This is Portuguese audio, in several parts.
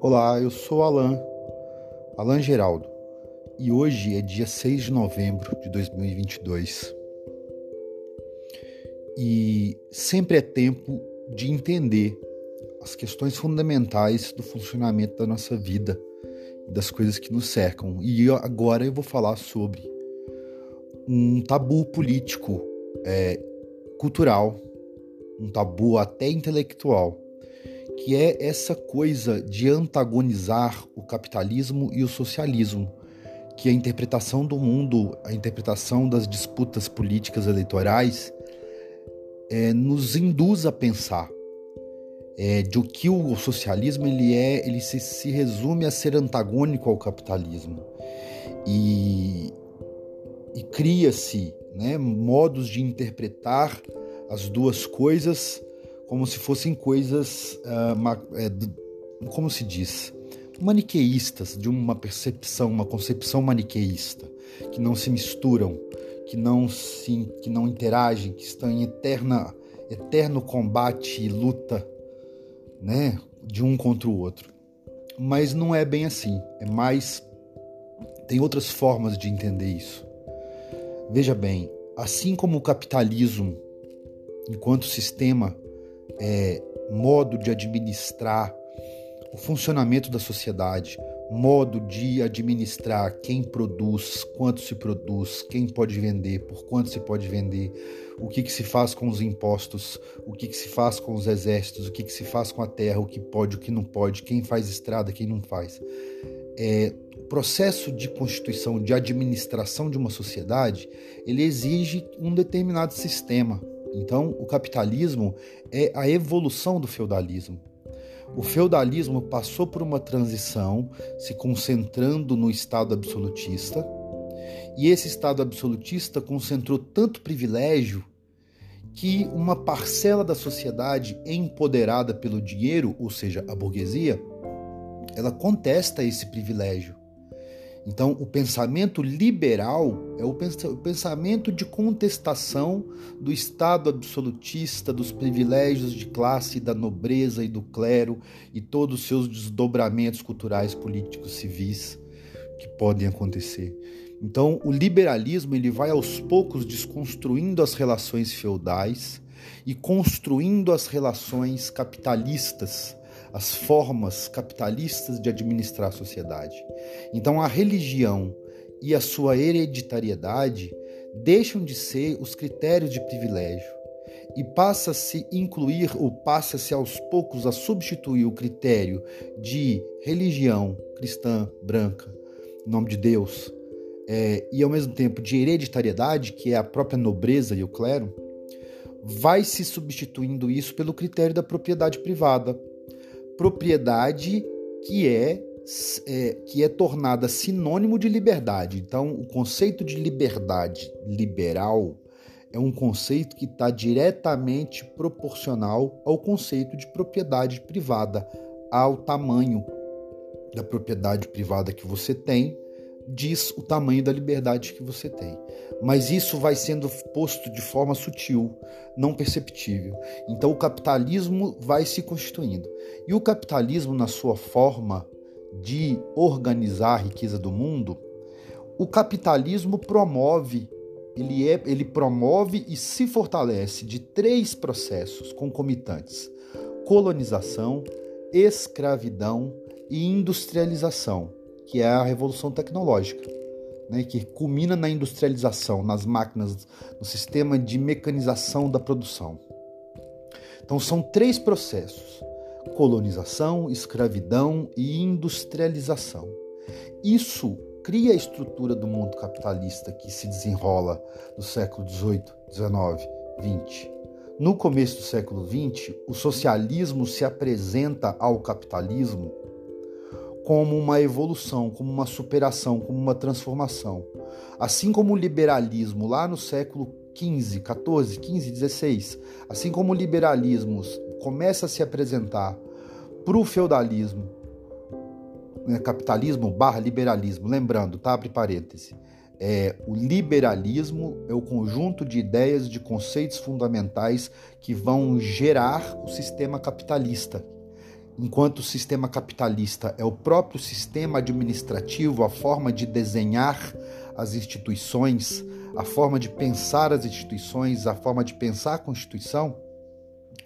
Olá, eu sou Alan, Alan Geraldo, e hoje é dia 6 de novembro de 2022. E sempre é tempo de entender as questões fundamentais do funcionamento da nossa vida das coisas que nos cercam. E agora eu vou falar sobre um tabu político, é, cultural, um tabu até intelectual que é essa coisa de antagonizar o capitalismo e o socialismo, que a interpretação do mundo, a interpretação das disputas políticas eleitorais, é, nos induz a pensar é, de que o socialismo ele é, ele se, se resume a ser antagônico ao capitalismo. E, e cria-se né, modos de interpretar as duas coisas como se fossem coisas, uh, como se diz, maniqueístas, de uma percepção, uma concepção maniqueísta, que não se misturam, que não se, que não interagem, que estão em eterna, eterno combate e luta, né, de um contra o outro. Mas não é bem assim. É mais tem outras formas de entender isso. Veja bem, assim como o capitalismo, enquanto sistema, é, modo de administrar o funcionamento da sociedade, modo de administrar quem produz, quanto se produz, quem pode vender, por quanto se pode vender, o que, que se faz com os impostos, o que, que se faz com os exércitos, o que, que se faz com a terra, o que pode, o que não pode, quem faz estrada, quem não faz. É, o processo de constituição, de administração de uma sociedade, ele exige um determinado sistema, então, o capitalismo é a evolução do feudalismo. O feudalismo passou por uma transição, se concentrando no Estado absolutista, e esse Estado absolutista concentrou tanto privilégio que uma parcela da sociedade empoderada pelo dinheiro, ou seja, a burguesia, ela contesta esse privilégio. Então, o pensamento liberal é o pensamento de contestação do Estado absolutista, dos privilégios de classe, da nobreza e do clero e todos os seus desdobramentos culturais, políticos, civis que podem acontecer. Então, o liberalismo ele vai aos poucos desconstruindo as relações feudais e construindo as relações capitalistas as formas capitalistas de administrar a sociedade. Então a religião e a sua hereditariedade deixam de ser os critérios de privilégio e passa-se incluir ou passa-se aos poucos a substituir o critério de religião cristã branca, em nome de Deus, é, e ao mesmo tempo de hereditariedade, que é a própria nobreza e o clero, vai se substituindo isso pelo critério da propriedade privada, propriedade que é, é, que é tornada sinônimo de liberdade. Então, o conceito de liberdade liberal é um conceito que está diretamente proporcional ao conceito de propriedade privada, ao tamanho da propriedade privada que você tem diz o tamanho da liberdade que você tem. Mas isso vai sendo posto de forma sutil, não perceptível. Então o capitalismo vai se constituindo. E o capitalismo, na sua forma de organizar a riqueza do mundo, o capitalismo promove, ele, é, ele promove e se fortalece de três processos concomitantes: colonização, escravidão e industrialização que é a revolução tecnológica, né, que culmina na industrialização, nas máquinas, no sistema de mecanização da produção. Então são três processos: colonização, escravidão e industrialização. Isso cria a estrutura do mundo capitalista que se desenrola no século XVIII, XIX, XX. No começo do século XX, o socialismo se apresenta ao capitalismo como uma evolução, como uma superação, como uma transformação. Assim como o liberalismo lá no século XV, XIV, XV, XVI, assim como o liberalismo começa a se apresentar para o feudalismo, né, capitalismo barra liberalismo, lembrando, tá? Abre parêntese. É, o liberalismo é o conjunto de ideias, de conceitos fundamentais que vão gerar o sistema capitalista. Enquanto o sistema capitalista é o próprio sistema administrativo, a forma de desenhar as instituições, a forma de pensar as instituições, a forma de pensar a Constituição,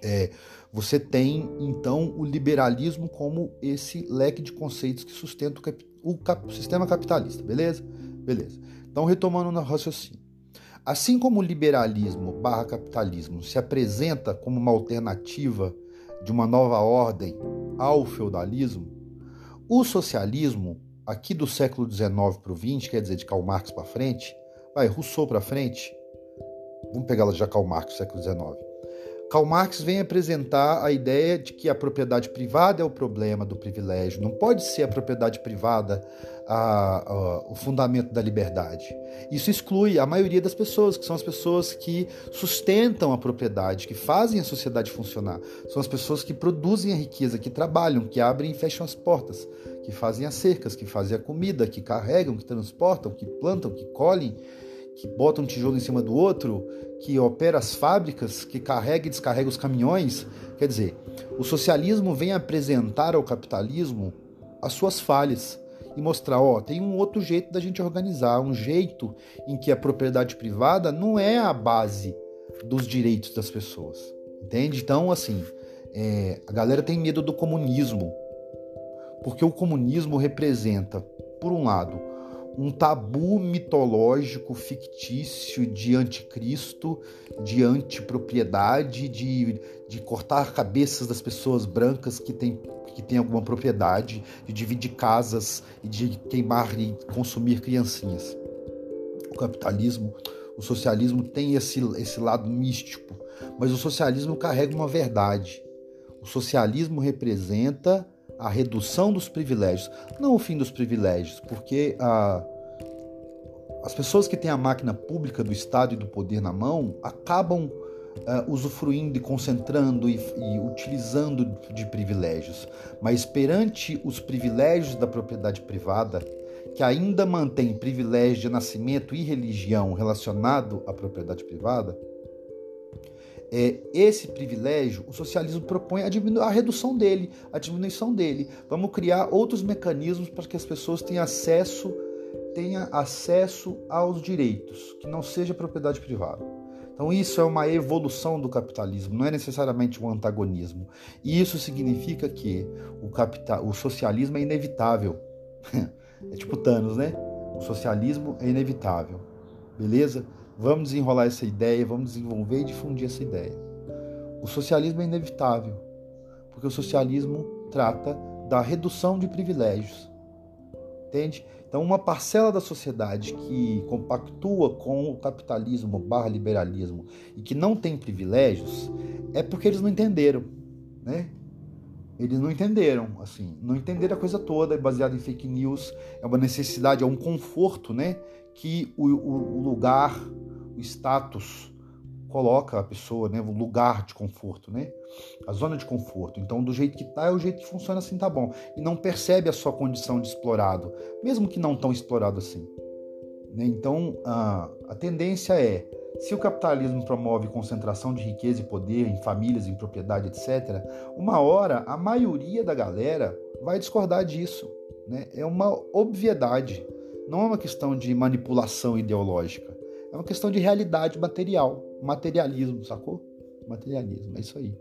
é, você tem então o liberalismo como esse leque de conceitos que sustenta o, cap o, cap o sistema capitalista, beleza? Beleza. Então, retomando no raciocínio. Assim como o liberalismo barra capitalismo se apresenta como uma alternativa de uma nova ordem ao feudalismo, o socialismo, aqui do século XIX para o XX, quer dizer, de Karl Marx para frente, vai, Rousseau para frente, vamos pegar já Karl Marx, século XIX, Karl Marx vem apresentar a ideia de que a propriedade privada é o problema do privilégio. Não pode ser a propriedade privada a, a, o fundamento da liberdade. Isso exclui a maioria das pessoas, que são as pessoas que sustentam a propriedade, que fazem a sociedade funcionar. São as pessoas que produzem a riqueza, que trabalham, que abrem e fecham as portas, que fazem as cercas, que fazem a comida, que carregam, que transportam, que plantam, que colhem que bota um tijolo em cima do outro, que opera as fábricas, que carrega e descarrega os caminhões. Quer dizer, o socialismo vem apresentar ao capitalismo as suas falhas e mostrar, ó, tem um outro jeito da gente organizar, um jeito em que a propriedade privada não é a base dos direitos das pessoas, entende? Então, assim, é, a galera tem medo do comunismo, porque o comunismo representa, por um lado, um tabu mitológico fictício de anticristo, de antipropriedade, de, de cortar cabeças das pessoas brancas que têm que tem alguma propriedade, de dividir casas e de queimar e consumir criancinhas. O capitalismo, o socialismo tem esse, esse lado místico, mas o socialismo carrega uma verdade. O socialismo representa a redução dos privilégios, não o fim dos privilégios, porque a, as pessoas que têm a máquina pública do Estado e do poder na mão acabam uh, usufruindo e concentrando e, e utilizando de privilégios, mas perante os privilégios da propriedade privada, que ainda mantém privilégio de nascimento e religião relacionado à propriedade privada, é, esse privilégio, o socialismo propõe a, a, redução dele, a diminuição dele. Vamos criar outros mecanismos para que as pessoas tenham acesso, tenham acesso aos direitos, que não seja propriedade privada. Então isso é uma evolução do capitalismo, não é necessariamente um antagonismo. E isso significa que o, capital, o socialismo é inevitável. é tipo Thanos, né? O socialismo é inevitável. Beleza? Vamos desenrolar essa ideia, vamos desenvolver e difundir essa ideia. O socialismo é inevitável, porque o socialismo trata da redução de privilégios. Entende? Então, uma parcela da sociedade que compactua com o capitalismo barra liberalismo e que não tem privilégios é porque eles não entenderam, né? Eles não entenderam, assim, não entenderam a coisa toda, é baseado em fake news, é uma necessidade, é um conforto, né? Que o, o, o lugar o status coloca a pessoa, né, o lugar de conforto, né? A zona de conforto. Então, do jeito que tá, é o jeito que funciona assim, tá bom. E não percebe a sua condição de explorado, mesmo que não tão explorado assim. Né? Então, a, a tendência é, se o capitalismo promove concentração de riqueza e poder em famílias, em propriedade, etc., uma hora a maioria da galera vai discordar disso. Né? É uma obviedade, não é uma questão de manipulação ideológica. É uma questão de realidade material, materialismo, sacou? Materialismo, é isso aí.